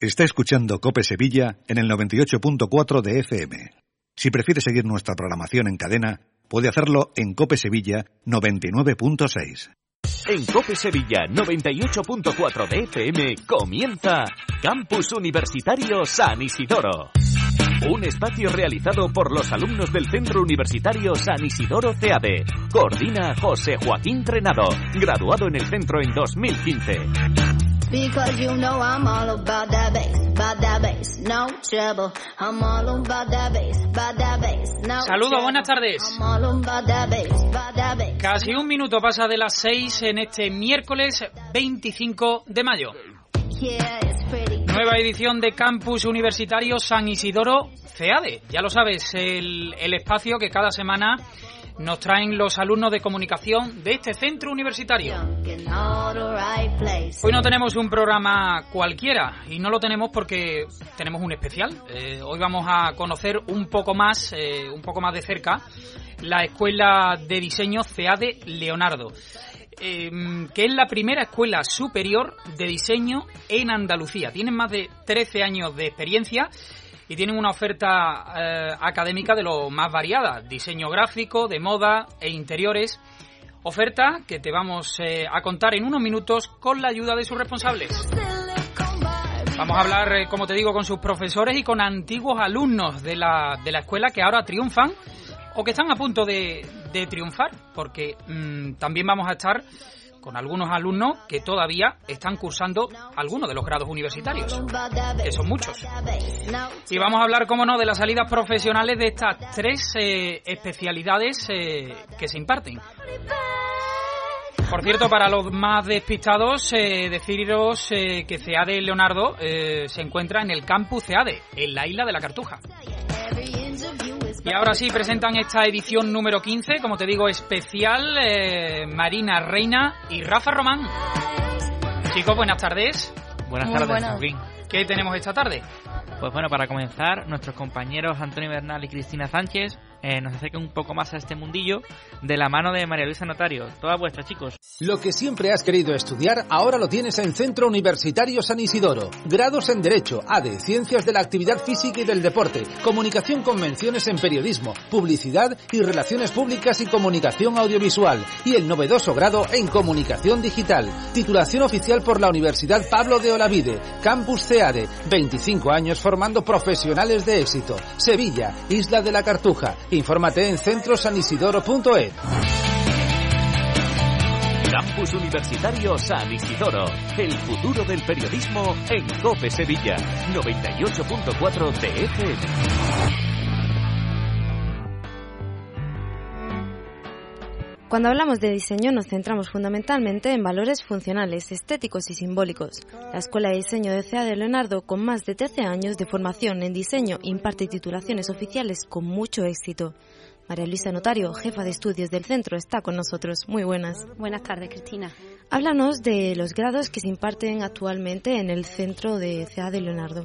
Está escuchando Cope Sevilla en el 98.4 de FM. Si prefiere seguir nuestra programación en cadena, puede hacerlo en Cope Sevilla 99.6. En Cope Sevilla 98.4 de FM comienza Campus Universitario San Isidoro. Un espacio realizado por los alumnos del Centro Universitario San Isidoro CAD. Coordina José Joaquín Trenado, graduado en el centro en 2015. Saludos, buenas tardes. Casi un minuto pasa de las seis en este miércoles 25 de mayo. Nueva edición de Campus Universitario San Isidoro CEADE. Ya lo sabes, el, el espacio que cada semana nos traen los alumnos de comunicación de este centro universitario. Hoy no tenemos un programa cualquiera y no lo tenemos porque tenemos un especial. Eh, hoy vamos a conocer un poco más, eh, un poco más de cerca, la escuela de diseño CEADE Leonardo. Em, que es la primera escuela superior de diseño en Andalucía. Tienen más de 13 años de experiencia y tienen una oferta eh, académica de lo más variada, diseño gráfico, de moda e interiores. Oferta que te vamos eh, a contar en unos minutos con la ayuda de sus responsables. Vamos a hablar, eh, como te digo, con sus profesores y con antiguos alumnos de la, de la escuela que ahora triunfan o que están a punto de, triunfar, porque mm, también vamos a estar con algunos alumnos que todavía están cursando algunos de los grados universitarios, que son muchos. Y vamos a hablar, como no, de las salidas profesionales de estas tres eh, especialidades eh, que se imparten. Por cierto, para los más despistados, eh, deciros que CEADE Leonardo se encuentra en el campus CEADE, en la isla de la Cartuja. Y ahora sí, presentan esta edición número 15, como te digo, especial eh, Marina Reina y Rafa Román. Chicos, buenas tardes. Buenas tardes, ¿Qué tenemos esta tarde? Pues bueno, para comenzar, nuestros compañeros Antonio Bernal y Cristina Sánchez eh, nos acerca un poco más a este mundillo de la mano de María Luisa Notario. Toda vuestra, chicos. Lo que siempre has querido estudiar, ahora lo tienes en Centro Universitario San Isidoro. Grados en Derecho, ADE, Ciencias de la Actividad Física y del Deporte, Comunicación Convenciones en Periodismo, Publicidad y Relaciones Públicas y Comunicación Audiovisual. Y el novedoso grado en Comunicación Digital. Titulación oficial por la Universidad Pablo de Olavide. Campus CEADE. 25 años formando profesionales de éxito. Sevilla, Isla de la Cartuja. Infórmate en centrosanisidoro.es. Campus Universitario San Isidoro. El futuro del periodismo en COPE Sevilla. 98.4 TF. Cuando hablamos de diseño nos centramos fundamentalmente en valores funcionales, estéticos y simbólicos. La Escuela de Diseño de CEA de Leonardo, con más de 13 años de formación en diseño, imparte titulaciones oficiales con mucho éxito. María Luisa Notario, jefa de estudios del centro, está con nosotros. Muy buenas. Buenas tardes, Cristina. Háblanos de los grados que se imparten actualmente en el centro de CEA de Leonardo.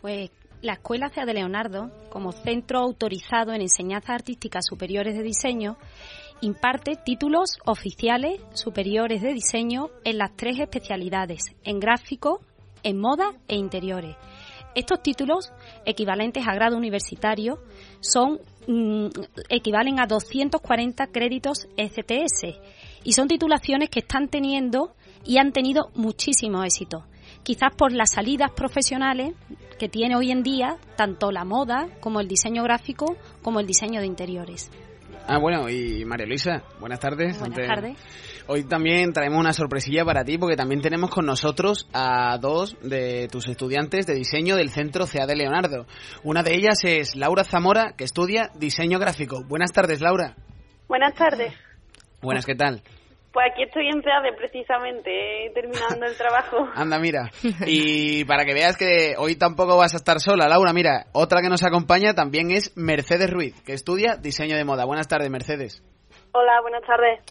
Pues la Escuela CEA de Leonardo, como centro autorizado en enseñanzas artísticas superiores de diseño, imparte títulos oficiales superiores de diseño en las tres especialidades, en gráfico, en moda e interiores. Estos títulos, equivalentes a grado universitario, son mm, equivalen a 240 créditos STS y son titulaciones que están teniendo y han tenido muchísimo éxito. Quizás por las salidas profesionales que tiene hoy en día tanto la moda como el diseño gráfico como el diseño de interiores. Ah, bueno, y María Luisa, buenas tardes. Buenas tardes. Hoy también traemos una sorpresilla para ti porque también tenemos con nosotros a dos de tus estudiantes de diseño del Centro CA de Leonardo. Una de ellas es Laura Zamora, que estudia diseño gráfico. Buenas tardes, Laura. Buenas tardes. Buenas, ¿qué tal? Pues aquí estoy en CEADE precisamente, eh, terminando el trabajo. Anda, mira. Y para que veas que hoy tampoco vas a estar sola, Laura, mira, otra que nos acompaña también es Mercedes Ruiz, que estudia diseño de moda. Buenas tardes, Mercedes. Hola, buenas tardes.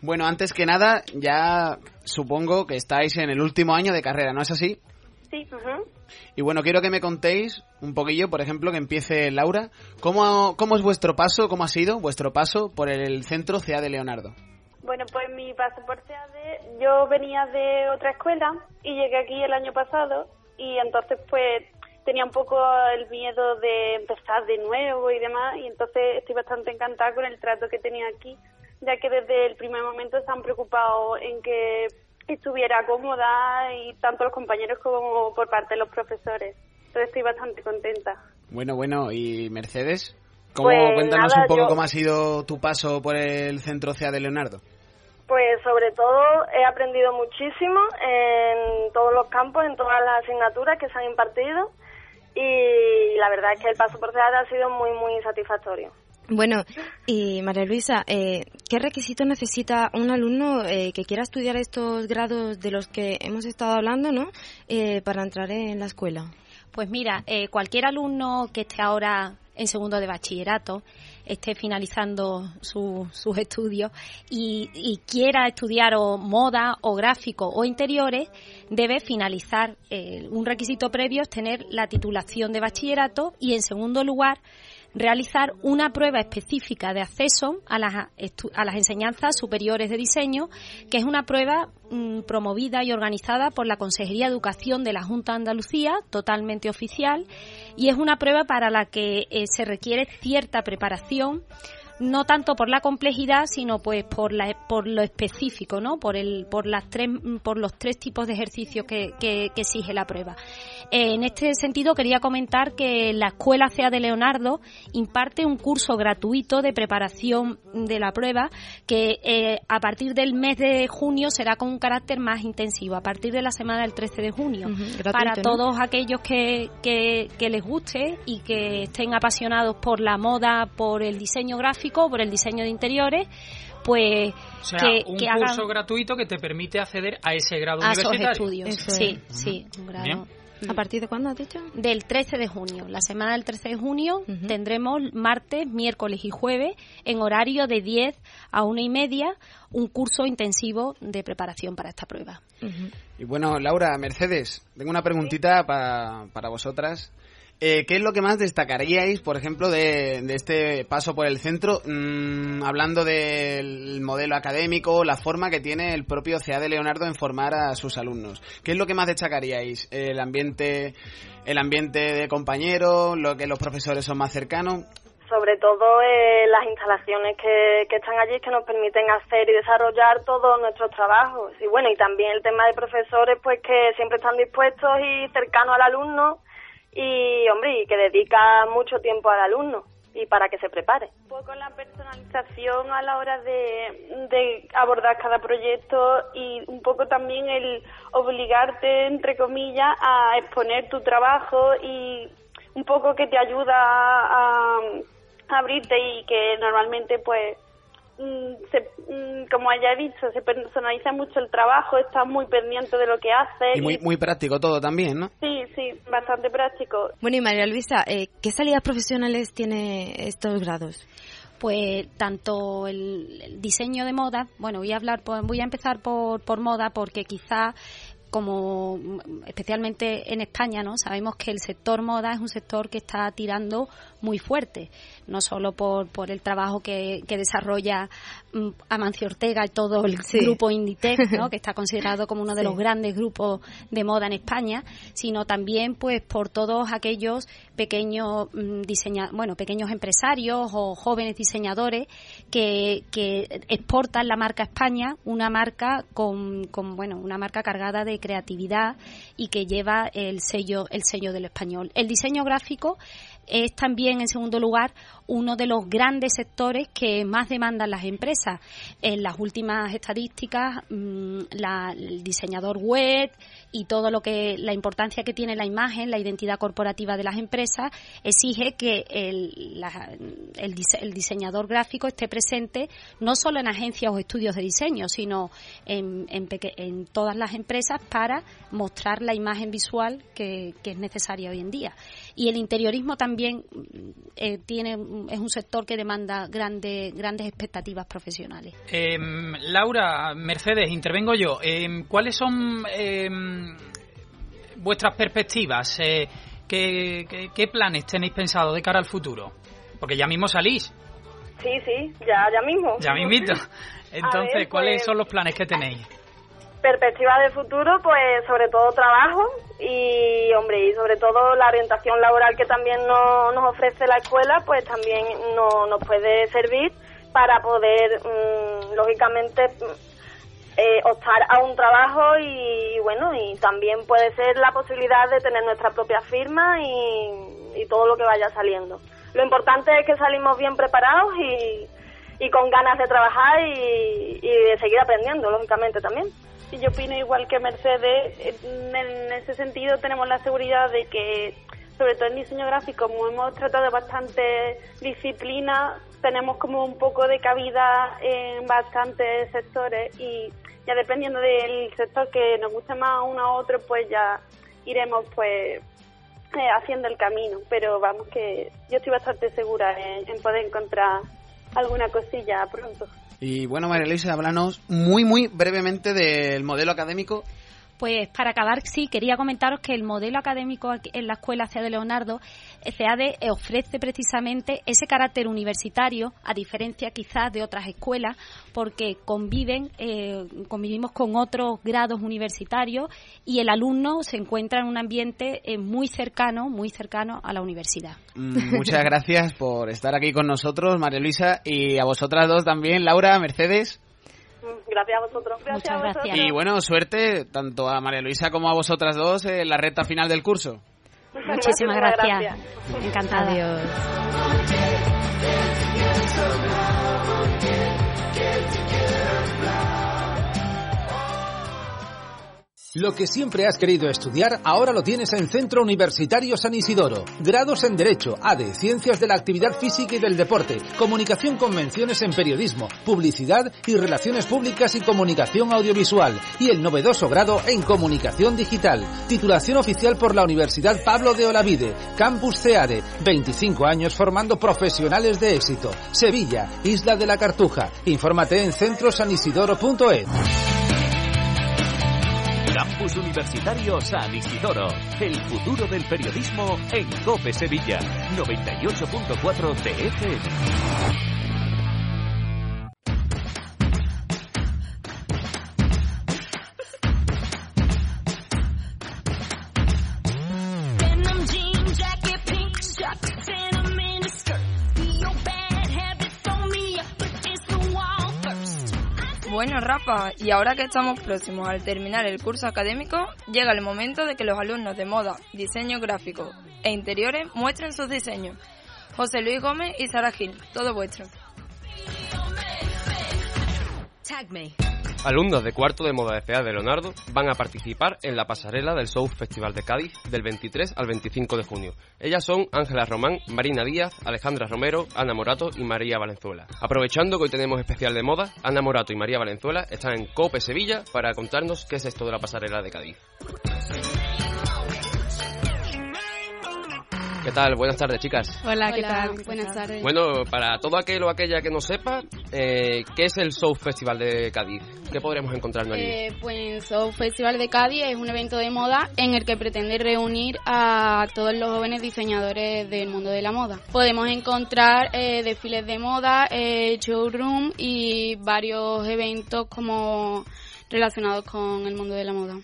Bueno, antes que nada, ya supongo que estáis en el último año de carrera, ¿no es así? Sí. Y bueno, quiero que me contéis un poquillo, por ejemplo, que empiece Laura. ¿Cómo, cómo es vuestro paso, cómo ha sido vuestro paso por el centro CA de Leonardo? Bueno, pues mi paso por CAD, yo venía de otra escuela y llegué aquí el año pasado y entonces pues tenía un poco el miedo de empezar de nuevo y demás y entonces estoy bastante encantada con el trato que tenía aquí, ya que desde el primer momento se han preocupado en que estuviera cómoda y tanto los compañeros como por parte de los profesores. Entonces estoy bastante contenta. Bueno, bueno, ¿y Mercedes? ¿Cómo, Pues cuéntanos nada, un poco yo- cómo ha sido tu paso por el centro CA de Leonardo. Pues sobre todo he aprendido muchísimo en todos los campos, en todas las asignaturas que se han impartido y la verdad es que el paso por CEAD ha sido muy, muy satisfactorio. Bueno, y María Luisa, eh, ¿qué requisitos necesita un alumno eh, que quiera estudiar estos grados de los que hemos estado hablando, ¿no? Eh, para entrar en la escuela. Pues mira, eh, cualquier alumno que esté ahora en segundo de bachillerato, esté finalizando su- sus estudios y, quiera estudiar o moda o gráfico o interiores, debe finalizar. eh, un requisito previo es tener la titulación de bachillerato y, en segundo lugar, realizar una prueba específica de acceso a las, a las enseñanzas superiores de diseño, que es una prueba mm, promovida y organizada por la Consejería de Educación de la Junta de Andalucía, totalmente oficial, y es una prueba para la que eh, se requiere cierta preparación no tanto por la complejidad, sino pues por la, por lo específico, ¿no? Por el, por las tres, por los tres tipos de ejercicios que, que- que exige la prueba. Eh, en este sentido quería comentar que la Escuela CEA de Leonardo imparte un curso gratuito de preparación de la prueba que eh, a partir del mes de junio será con un carácter más intensivo, a partir de la semana del 13 de junio. gratuito, para ¿no? todos aquellos que, que, que les guste y que estén apasionados por la moda, por el diseño gráfico, por el diseño de interiores, pues O sea, que, un que curso hagan gratuito que te permite acceder a ese grado a esos universitario. estudios. Sí, sí, un grado. Bien. ¿A partir de cuándo has dicho? Del 13 de junio. La semana del 13 de junio tendremos martes, miércoles y jueves en horario de 10 a 1 y media un curso intensivo de preparación para esta prueba. Y bueno, Laura, Mercedes, tengo una preguntita pa- para vosotras. Eh, ¿Qué es lo que más destacaríais, por ejemplo, de, este paso por el centro, mm, hablando del modelo académico, la forma que tiene el propio CA de Leonardo en formar a sus alumnos? ¿Qué es lo que más destacaríais? ¿El ambiente, el ambiente de compañeros, lo que los profesores son más cercanos? Sobre todo eh, las instalaciones que, que están allí que nos permiten hacer y desarrollar todos nuestros trabajos. Y bueno, y también el tema de profesores, pues que siempre están dispuestos y cercanos al alumno y, hombre, y que dedica mucho tiempo al alumno y para que se prepare. Un poco la personalización a la hora de, abordar cada proyecto y un poco también el obligarte, entre comillas, a exponer tu trabajo y un poco que te ayuda a, abrirte y que normalmente pues se, mm, como ya he dicho, se personaliza mucho el trabajo, estás muy pendiente de lo que haces. Y muy, muy práctico todo también, ¿no? Sí, sí, bastante práctico. Bueno, y María Luisa, eh, ¿qué salidas profesionales tiene estos grados? Pues tanto el, el diseño de moda, bueno, voy a hablar, por- voy a empezar por, por moda porque quizá como especialmente en España, ¿no? Sabemos que el sector moda es un sector que está tirando muy fuerte, no solo por, por el trabajo que, que desarrolla mm, Amancio Ortega y todo el Sí. grupo Inditex, ¿no? que está considerado como uno de Sí. los grandes grupos de moda en España, sino también pues por todos aquellos pequeños mm, diseña bueno, pequeños empresarios o jóvenes diseñadores que, que exportan la marca España, una marca con, con bueno, una marca cargada de creatividad y que lleva el sello el sello del español. El diseño gráfico es también, en segundo lugar, uno de los grandes sectores que más demandan las empresas. En las últimas estadísticas, mm, el diseñador web y todo lo que la importancia que tiene la imagen, la identidad corporativa de las empresas, exige que el, el, diseñador gráfico esté presente no solo en agencias o estudios de diseño, sino en, en, todas las empresas para mostrar la imagen visual que, que es necesaria hoy en día. Y el interiorismo también eh, tiene es un sector que demanda grandes grandes expectativas profesionales. Em, Laura, Mercedes, intervengo yo. Em, ¿Cuáles son em, vuestras perspectivas? Eh, ¿qué, planes tenéis pensado de cara al futuro? Porque ya mismo salís. Sí, sí, ya, ya mismo. Ya mismito. Entonces, ¿cuáles pues son los planes que tenéis? Perspectiva de futuro, pues sobre todo trabajo y, hombre, y sobre todo la orientación laboral que también nos ofrece la escuela, pues también no, nos puede servir para poder, mm, lógicamente, mm, eh, optar a un trabajo y, bueno, y también puede ser la posibilidad de tener nuestra propia firma y, y todo lo que vaya saliendo. Lo importante es que salimos bien preparados y, y con ganas de trabajar y, y de seguir aprendiendo, lógicamente también yo opino igual que Mercedes. En ese sentido tenemos la seguridad de que, sobre todo en diseño gráfico, como hemos tratado bastante disciplina, tenemos como un poco de cabida en bastantes sectores y ya dependiendo del sector que nos guste más uno a otro, pues ya iremos pues eh, haciendo el camino. Pero vamos que yo estoy bastante segura en poder encontrar alguna cosilla pronto. Y bueno, María Luisa, háblanos muy, muy brevemente del modelo académico pues para acabar, sí, quería comentaros que el modelo académico en la Escuela CEADE Leonardo, CEADE eh, ofrece precisamente ese carácter universitario, a diferencia quizás de otras escuelas, porque conviven, eh, convivimos con otros grados universitarios y el alumno se encuentra en un ambiente eh, muy cercano, muy cercano a la universidad. Mm, muchas gracias por estar aquí con nosotros, María Luisa, y a vosotras dos también, Laura, Mercedes. Gracias a vosotros. Gracias Gracias. Y bueno, suerte tanto a María Luisa como a vosotras dos en la recta final del curso. Muchísimas gracias. Encantada. Adiós. Lo que siempre has querido estudiar, ahora lo tienes en Centro Universitario San Isidoro. Grados en Derecho, ADE, Ciencias de la Actividad Física y del Deporte, Comunicación Convenciones en Periodismo, Publicidad y Relaciones Públicas y Comunicación Audiovisual. Y el novedoso grado en Comunicación Digital. Titulación oficial por la Universidad Pablo de Olavide. Campus CEADE. 25 años formando profesionales de éxito. Sevilla, Isla de la Cartuja. Infórmate en centrosanisidoro.es. Campus Universitario San Isidoro. El futuro del periodismo en COPE Sevilla. 98.4 TFM. Rafa, y ahora que estamos próximos al terminar el curso académico, llega el momento de que los alumnos de moda, diseño gráfico e interiores muestren sus diseños. José Luis Gómez y Sara Gil, todo vuestro. Alumnos de cuarto de moda de Leonardo van a participar en la pasarela del South Festival de Cádiz del 23 al 25 de junio. Ellas son Ángela Román, Marina Díaz, Alejandra Romero, Ana Morato y María Valenzuela. Aprovechando que hoy tenemos especial de moda, Ana Morato y María Valenzuela están en COPE Sevilla para contarnos qué es esto de la pasarela de Cádiz. ¿Qué tal? Buenas tardes, chicas. Hola, ¿qué tal? Buenas tardes. Bueno, para todo aquel o aquella que no sepa, eh, ¿qué es el South Festival de Cádiz? ¿Qué podremos encontrarnos allí? Eh, pues el South Festival de Cádiz es un evento de moda en el que pretende reunir a todos los jóvenes diseñadores del mundo de la moda. Podemos encontrar eh, desfiles de moda, eh, showroom y varios eventos como relacionados con el mundo de la moda.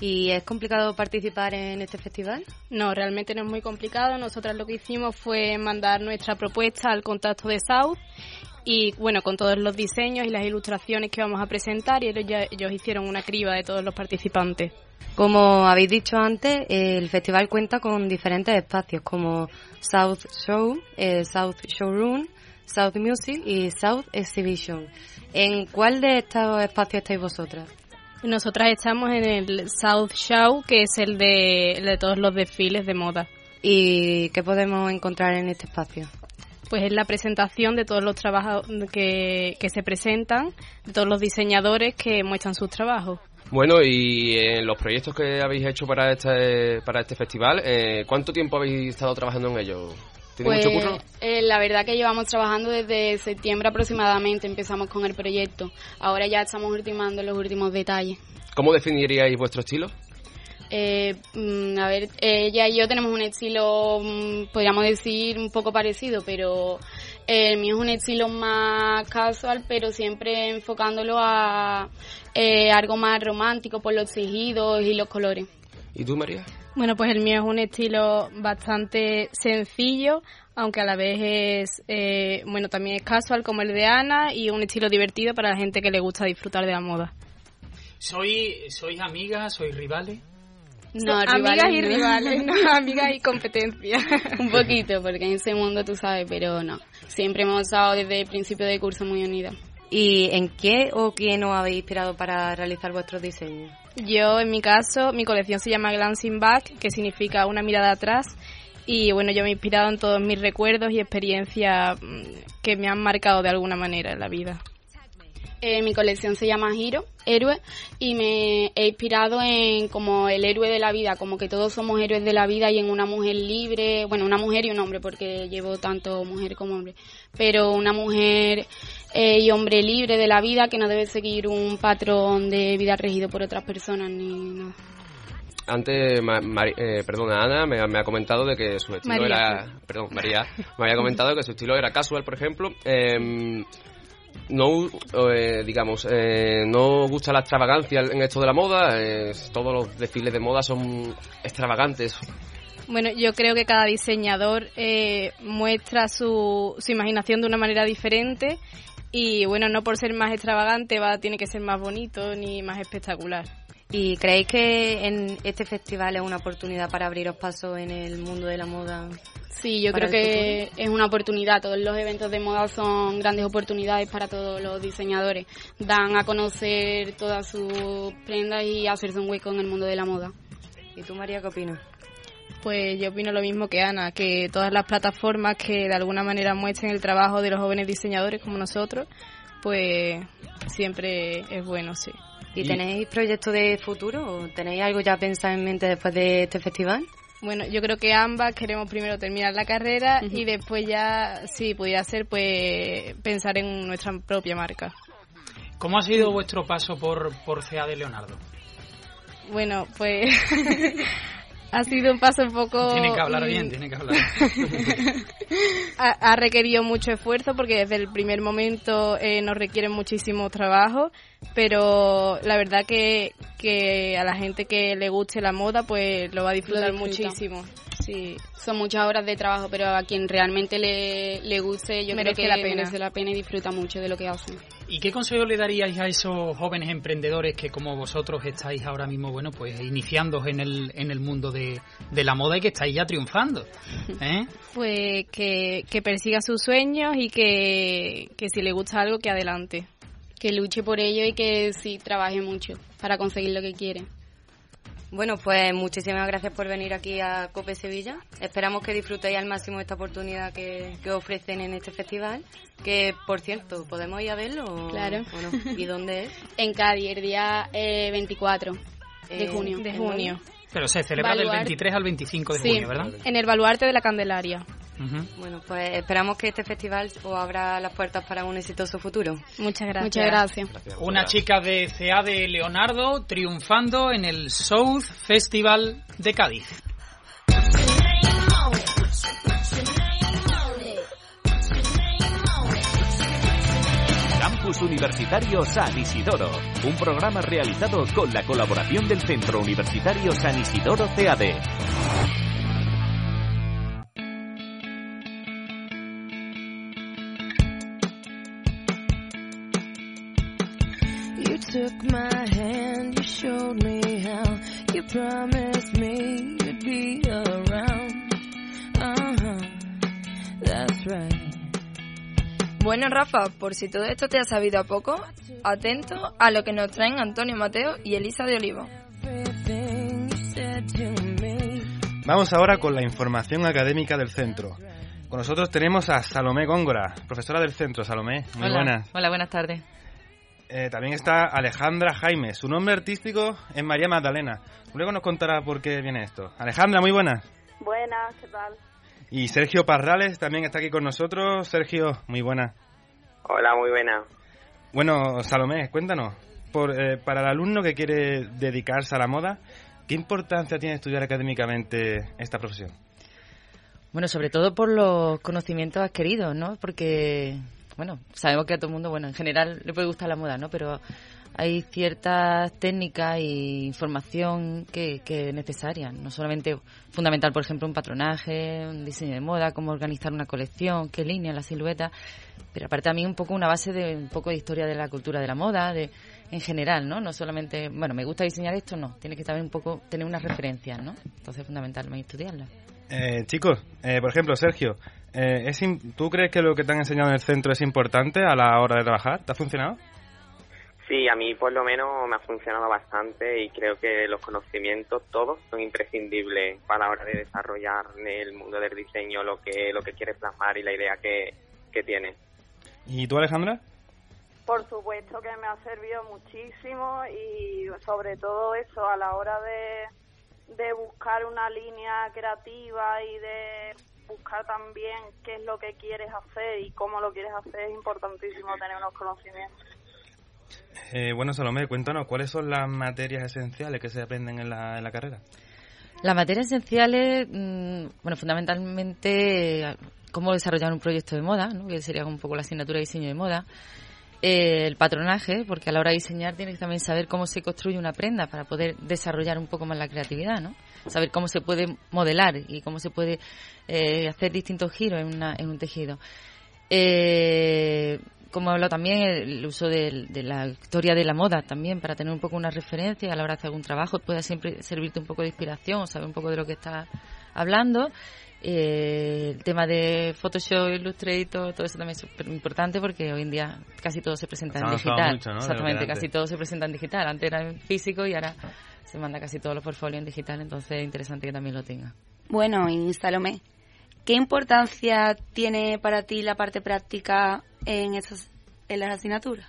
¿Y es complicado participar en este festival? No, realmente no es muy complicado. Nosotras lo que hicimos fue mandar nuestra propuesta al contacto de South y bueno, con todos los diseños y las ilustraciones que vamos a presentar y ellos, ya- ellos hicieron una criba de todos los participantes. Como habéis dicho antes, el festival cuenta con diferentes espacios como South Show, eh, South Showroom, South Music y South Exhibition. ¿En cuál de estos espacios estáis vosotras? Nosotras estamos en el South Show, que es el de, el de todos los desfiles de moda. ¿Y qué podemos encontrar en este espacio? Pues es la presentación de todos los trabajos que, que se presentan, de todos los diseñadores que muestran sus trabajos. Bueno, y en los proyectos que habéis hecho para este, para este festival, eh, ¿cuánto tiempo habéis estado trabajando en ello? ¿Tiene Pues, mucho curro? eh, la verdad que llevamos trabajando desde septiembre aproximadamente, empezamos con el proyecto. Ahora ya estamos ultimando los últimos detalles. ¿Cómo definiríais vuestro estilo? Eh, mm, a ver, ella y yo tenemos un estilo, mm, podríamos decir, un poco parecido, pero el mío es un estilo más casual, pero siempre enfocándolo a eh, algo más romántico por los tejidos y los colores. ¿Y tú, María? Bueno, pues el mío es un estilo bastante sencillo, aunque a la vez es, eh, bueno, también es casual como el de Ana y un estilo divertido para la gente que le gusta disfrutar de la moda. ¿Soy, ¿Sois amigas? ¿Sois rivales? No, amigas rivales y no. rivales, no, amigas y competencia. un poquito, porque en ese mundo tú sabes, pero no. Siempre hemos estado desde el principio de curso muy unidas. ¿Y en qué o quién os habéis inspirado para realizar vuestros diseños? Yo, en mi caso, mi colección se llama Glancing Back, que significa una mirada atrás. Y bueno, yo me he inspirado en todos mis recuerdos y experiencias mm, que me han marcado de alguna manera en la vida. Eh, mi colección se llama Hero, héroe, y me he inspirado en como el héroe de la vida, como que todos somos héroes de la vida y en una mujer libre, bueno, una mujer y un hombre, porque llevo tanto mujer como hombre, pero una mujer eh, y hombre libre de la vida que no debe seguir un patrón de vida regido por otras personas ni nada. Antes, Ma- eh, perdona, Ana me, me ha comentado de que su estilo María, era... Perdón, María me había comentado que su estilo era casual, por ejemplo. Em, no, eh, digamos, eh, no gusta la extravagancia en esto de la moda. todos los desfiles de moda son extravagantes. Bueno, yo creo que cada diseñador eh, muestra su, su imaginación de una manera diferente y bueno, no por ser más extravagante va tiene que ser más bonito ni más espectacular. ¿Y creéis que en este festival es una oportunidad para abriros paso en el mundo de la moda? Sí, yo creo que futuro? es una oportunidad. Todos los eventos de moda son grandes oportunidades para todos los diseñadores. Dan a conocer todas sus prendas y hacerse un hueco en el mundo de la moda. ¿Y tú, María, qué opinas? Pues yo opino lo mismo que Ana, que todas las plataformas que de alguna manera muestren el trabajo de los jóvenes diseñadores como nosotros, pues siempre es bueno, sí. ¿Y, tenéis proyectos de futuro? ¿O tenéis algo ya pensado en mente después de este festival? Bueno, yo creo que ambas queremos primero terminar la carrera y después ya, si pudiera ser, pues pensar en nuestra propia marca. ¿Cómo ha sido vuestro paso por, por CA de Leonardo? Bueno, pues ha sido un paso un poco... Tiene que hablar bien, tiene que hablar ha, ha requerido mucho esfuerzo porque desde el primer momento eh, nos requiere muchísimo trabajo, pero la verdad que, que a la gente que le guste la moda pues lo va a disfrutar disfruta. muchísimo. Sí. Son muchas horas de trabajo, pero a quien realmente le, le guste, yo Merece creo que la pena. merece la pena y disfruta mucho de lo que hacen. ¿Y qué consejo le daríais a esos jóvenes emprendedores que como vosotros estáis ahora mismo, bueno, pues iniciando en el, en el mundo de, de la moda y que estáis ya triunfando? ¿eh? Pues que, que persiga sus sueños y que, que si le gusta algo que adelante. Que luche por ello y que sí trabaje mucho para conseguir lo que quiere. Bueno, pues muchísimas gracias por venir aquí a Cope Sevilla. Esperamos que disfrutéis al máximo esta oportunidad que, que ofrecen en este festival. Que, por cierto, ¿podemos ir a verlo? o- Claro. o no? ¿Y dónde es? En Cádiz, el día eh, 24 de Eh, junio. de junio. Pero se celebra del Baluarte. 23 al 25 de Sí, junio, ¿verdad? en el baluarte de la Candelaria. Bueno, pues esperamos que este festival os abra las puertas para un exitoso futuro. Muchas gracias. Muchas gracias. Una chica de CA de Leonardo triunfando en el South Festival de Cádiz. Campus Universitario San Isidoro, un programa realizado con la colaboración del Centro Universitario San Isidoro CAD. Promised me you'd be around. Uh-huh, that's right. Bueno, Rafa, por si todo esto te ha sabido a poco, atento a lo que nos traen Antonio Mateo y Elisa de Olivo. Vamos ahora con la información académica del centro. Con nosotros tenemos a Salomé Góngora, profesora del centro. Salomé, muy Hola. buenas. Hola, buenas tardes. Eh, también está Alejandra Jaime. Su nombre artístico es María Magdalena. Luego nos contará por qué viene esto. Alejandra, muy buenas. Buenas, ¿qué tal? Y Sergio Parrales también está aquí con nosotros. Sergio, muy buenas. Hola, muy buena. Bueno, Salomé, cuéntanos. Por, eh, para el alumno que quiere dedicarse a la moda, ¿qué importancia tiene estudiar académicamente esta profesión? Bueno, sobre todo por los conocimientos adquiridos, ¿no? Porque, bueno, sabemos que a todo el mundo, bueno, en general le puede gustar la moda, ¿no? Pero hay ciertas técnicas e información que, que es necesaria. No solamente fundamental, por ejemplo, un patronaje, un diseño de moda, cómo organizar una colección, qué línea, la silueta, pero aparte también un poco una base de un poco de historia de la cultura de la moda, de en general, ¿no? No solamente, bueno, me gusta diseñar esto, no. Tiene que también un poco tener unas referencias, ¿no? Entonces es fundamental estudiarlas. Eh, chicos, eh, por ejemplo, Sergio, eh, ¿es im- ¿tú crees que lo que te han enseñado en el centro es importante a la hora de trabajar? ¿Te ha funcionado? Sí, a mí por lo menos me ha funcionado bastante y creo que los conocimientos todos son imprescindibles para la hora de desarrollar en el mundo del diseño lo que lo que quieres plasmar y la idea que, que tienes. ¿Y tú, Alejandra? Por supuesto que me ha servido muchísimo y sobre todo eso a la hora de, de buscar una línea creativa y de buscar también qué es lo que quieres hacer y cómo lo quieres hacer es importantísimo tener unos conocimientos. Eh, bueno, Salomé, cuéntanos, ¿cuáles son las materias esenciales que se aprenden en la, en la carrera? Las materias esenciales, mm, bueno, fundamentalmente eh, cómo desarrollar un proyecto de moda, ¿no? que sería un poco la asignatura de diseño de moda. Eh, el patronaje, porque a la hora de diseñar tienes que también saber cómo se construye una prenda para poder desarrollar un poco más la creatividad, ¿no? Saber cómo se puede modelar y cómo se puede eh, hacer distintos giros en, una- en un tejido. Eh, como hablado también, el uso de, la historia de la moda también, para tener un poco una referencia a la hora de hacer algún trabajo, pueda siempre servirte un poco de inspiración, saber un poco de lo que estás hablando. Eh, el tema de Photoshop, Illustrator, todo eso también es súper importante porque hoy en día casi todo se presenta Se en digital. mucho, ¿no? Exactamente, casi todo se presenta en digital. Antes era en físico y ahora se manda casi todos los portfolios en digital, entonces es interesante que también lo tenga. Bueno, y Salomé, ¿qué importancia tiene para ti la parte práctica en esas en las asignaturas?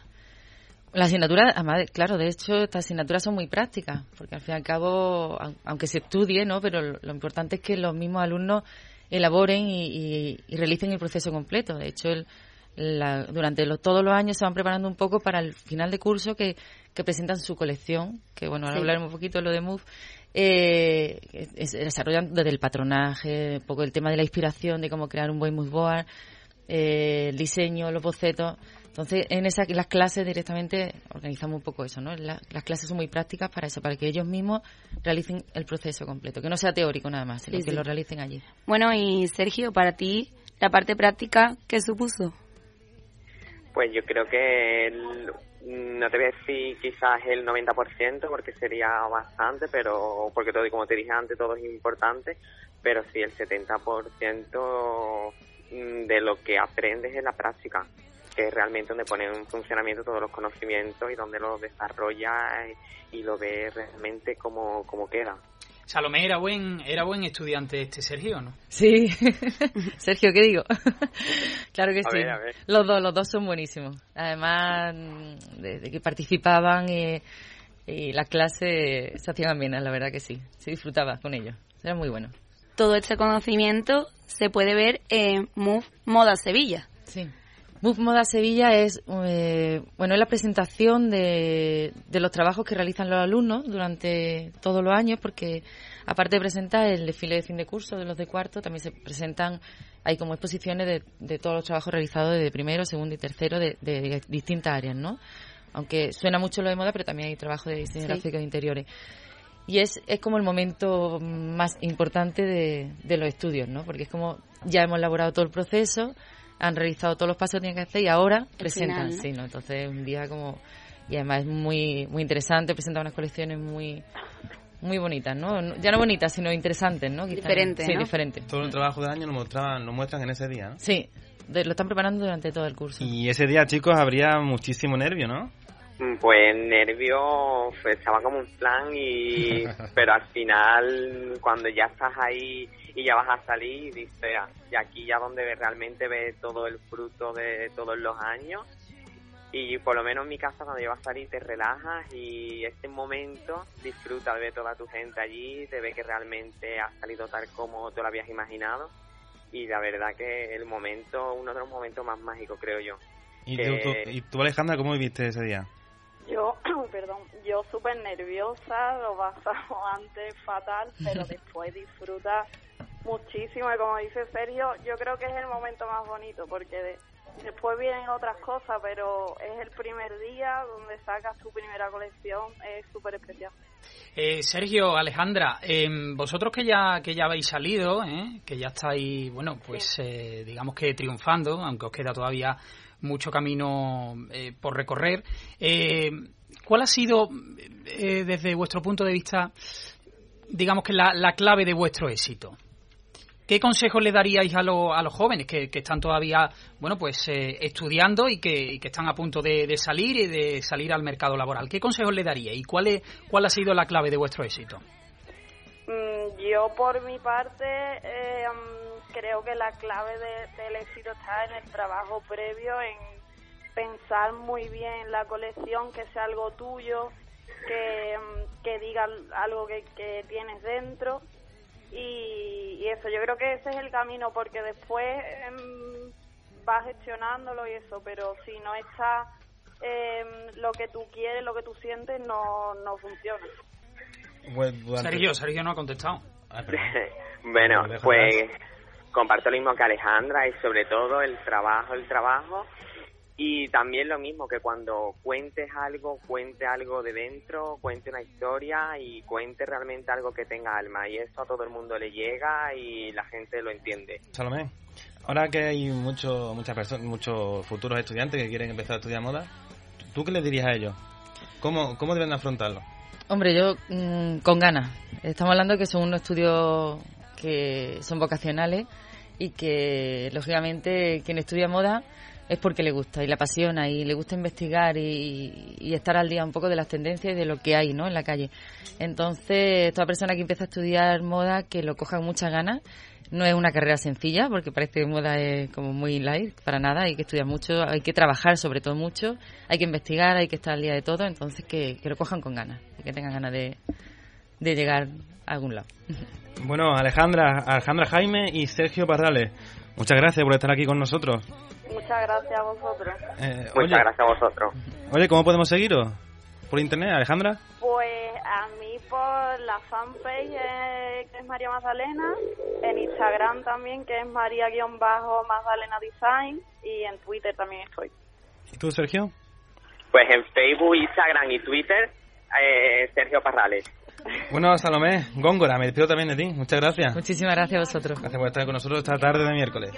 Las asignaturas, además, claro, de hecho, estas asignaturas son muy prácticas, porque al fin y al cabo, au- aunque se estudie, ¿no? Pero lo, importante es que los mismos alumnos elaboren y, y- y realicen el proceso completo. De hecho, el- la- durante los- todos los años se van preparando un poco para el final de curso que, que presentan su colección, que bueno, ahora Sí. hablaremos un poquito de lo de MOVE, eh, es- es- desarrollan desde el patronaje, un poco el tema de la inspiración, de cómo crear un buen mood board, eh, el diseño, los bocetos. Entonces, en esas las clases directamente organizamos un poco eso, ¿no? La- las clases son muy prácticas para eso, para que ellos mismos realicen el proceso completo, que no sea teórico nada más, sino Sí, que sí. lo realicen allí. Bueno, y Sergio, para ti, la parte práctica, ¿qué supuso? Pues yo creo que el- no te voy a decir quizás el 90% porque sería bastante, pero porque todo, como te dije antes, todo es importante, pero sí el 70% mm, de lo que aprendes en la práctica, que es realmente donde pone en funcionamiento todos los conocimientos y donde los desarrollas y lo ves realmente como, como queda. Salomé era buen, era buen estudiante este Sergio, ¿no? Sí, Sergio, ¿qué digo? claro que A sí. ver, a ver. Los dos, los dos son buenísimos. Además, mm, de, de que participaban y, y las clases se hacían amenas, la verdad que sí. Se disfrutaba con ellos. Era muy bueno. Todo este conocimiento se puede ver en Move Moda Sevilla. Sí. Move Moda Sevilla es, eh, bueno, es la presentación de, de los trabajos que realizan los alumnos durante todos los años, porque aparte de presentar el desfile de fin de curso de los de cuarto, también se presentan, hay como exposiciones de, de todos los trabajos realizados desde primero, segundo y tercero de, de distintas áreas, ¿no? Aunque suena mucho lo de moda, pero también hay trabajo de diseño Sí. gráfico de interiores. Y es, es como el momento más importante de, de los estudios, ¿no? Porque es como ya hemos elaborado todo el proceso, han realizado todos los pasos que tienen que hacer y ahora presentan, final, ¿no? sí, ¿no? Entonces es un día como... Y además es muy, muy interesante, presentan unas colecciones muy muy bonitas, ¿no? Ya no bonitas, sino interesantes, ¿no? Diferentes, Sí, ¿no? diferentes. Todo el trabajo del año lo, mostraban, lo muestran en ese día, ¿no? Sí, de- lo están preparando durante todo el curso. Y ese día, chicos, habría muchísimo nervio, ¿no? Pues nervio, pues, estaba como un plan y pero al final cuando ya estás ahí y ya vas a salir dices "Ah, y aquí ya donde realmente ves todo el fruto de todos los años y por lo menos en mi casa cuando ya vas a salir te relajas y este momento disfruta de ver toda tu gente allí, de ver que realmente ha salido tal como tú lo habías imaginado y la verdad que el momento, uno de los momentos más mágicos creo yo. ¿Y, Que- tú, tú- y tú, Alejandra, cómo viviste ese día? Yo, perdón, yo súper nerviosa, lo pasamos antes fatal, pero después disfruta muchísimo y como dice Sergio, yo creo que es el momento más bonito porque de- después vienen otras cosas, pero es el primer día donde sacas tu primera colección, es súper especial. Eh, Sergio, Alejandra, em, vosotros que ya que ya habéis salido, ¿eh? que ya estáis, bueno, pues eh, digamos que triunfando, aunque os queda todavía mucho camino eh, por recorrer, eh, ¿cuál ha sido, eh, desde vuestro punto de vista, digamos que la, la clave de vuestro éxito? ¿Qué consejos le daríais a, lo- a los jóvenes que, que están todavía, bueno, pues eh, estudiando y que, que están a punto de, de salir y de salir al mercado laboral? ¿Qué consejos le daríais y cuál, es, cuál ha sido la clave de vuestro éxito? Mm, Yo por mi parte eh, mm, creo que la clave de- del éxito está en el trabajo previo, en pensar muy bien la colección, que sea algo tuyo, que, mm, que diga algo que, que tienes dentro y, y eso, yo creo que ese es el camino porque después em, vas gestionándolo y eso, pero si no está em, lo que tú quieres, lo que tú sientes, no, no funciona. Sergio, Sergio no ha contestado. bueno, pues comparto lo mismo que Alejandra y sobre todo el trabajo, el trabajo. Y también lo mismo que cuando cuentes algo, cuente algo de dentro, cuente una historia y cuente realmente algo que tenga alma. Y eso a todo el mundo le llega y la gente lo entiende. Salomé, ahora que hay mucho, muchas personas, muchos futuros estudiantes que quieren empezar a estudiar moda, ¿tú qué les dirías a ellos? ¿Cómo, cómo deben afrontarlo? Hombre, yo mm, con ganas. Estamos hablando que son unos estudios que son vocacionales y que, lógicamente, quien estudia moda es porque le gusta y le apasiona y le gusta investigar y, y estar al día un poco de las tendencias y de lo que hay ¿no? en la calle. Entonces, toda persona que empieza a estudiar moda, que lo coja con muchas ganas, no es una carrera sencilla porque parece que moda es como muy light, para nada, hay que estudiar mucho, hay que trabajar sobre todo mucho, hay que investigar, hay que estar al día de todo, entonces que, que lo cojan con ganas y que tengan ganas de, llegar a algún lado. Bueno, Alejandra, Alejandra Jaime y Sergio Parrales, muchas gracias por estar aquí con nosotros. Muchas gracias a vosotros. Eh, Muchas oye, gracias a vosotros. oye, ¿cómo podemos seguiros? ¿Por internet, Alejandra? Pues a mí por la fanpage eh, que es María Magdalena, en Instagram también que es María-Magdalena Design y en Twitter también estoy. ¿Y tú, Sergio? Pues en Facebook, Instagram y Twitter, eh, Sergio Parrales. Bueno, Salomé, Góngora, me despido también de ti. Muchas gracias. Muchísimas gracias a vosotros. Gracias por estar con nosotros esta tarde de miércoles.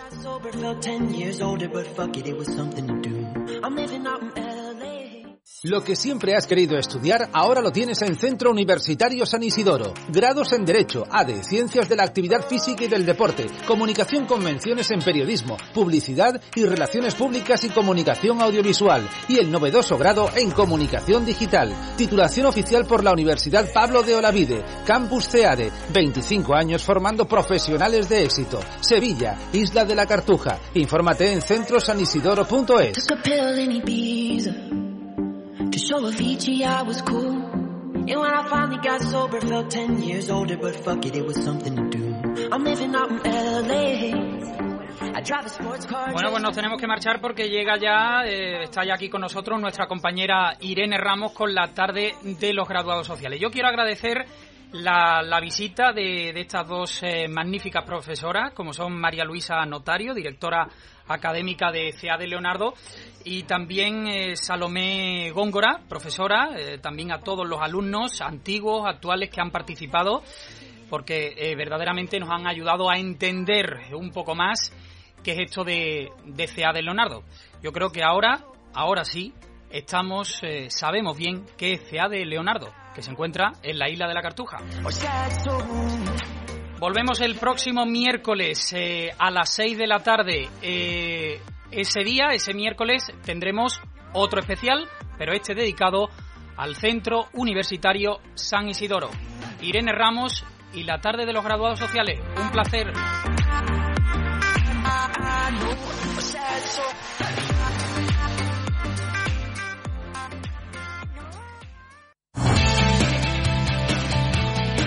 Lo que siempre has querido estudiar, ahora lo tienes en Centro Universitario San Isidoro. Grados en Derecho, ADE, Ciencias de la Actividad Física y del Deporte, Comunicación con menciones en Periodismo, Publicidad y Relaciones Públicas y Comunicación Audiovisual. Y el novedoso grado en Comunicación Digital. Titulación oficial por la Universidad Pablo de Olavide. Campus CEADE. 25 años formando profesionales de éxito. Sevilla, Isla de la Cartuja. Infórmate en centrosanisidoro.es. Took a pill in Ibiza to show Avicii I was cool. And when I finally got sober, felt 10 years older, but fuck it, it was something to do. I'm living out in LA. I drive a sports car. Bueno, pues nos tenemos que marchar porque llega ya, eh, está ya aquí con nosotros nuestra compañera Irene Ramos con la tarde de los graduados sociales. Yo quiero agradecer la, la visita de, de estas dos eh, magníficas profesoras, como son María Luisa Notario, directora académica de CA de Leonardo, y también eh, Salomé Góngora, profesora, eh, también a todos los alumnos antiguos, actuales que han participado, porque eh, verdaderamente nos han ayudado a entender un poco más qué es esto de, de CA de Leonardo. Yo creo que ahora, ahora sí, estamos, sabemos bien que es CEADE Leonardo, que se encuentra en la isla de la Cartuja. Volvemos el próximo miércoles eh, a las 6 de la tarde. Eh, ese día, ese miércoles, tendremos otro especial, pero este dedicado al Centro Universitario San Isidoro. Irene Ramos y la tarde de los graduados sociales. Un placer.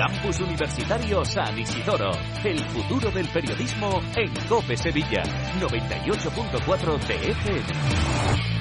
Campus Universitario San Isidoro. El futuro del periodismo en COPE Sevilla. 98.4 TFM.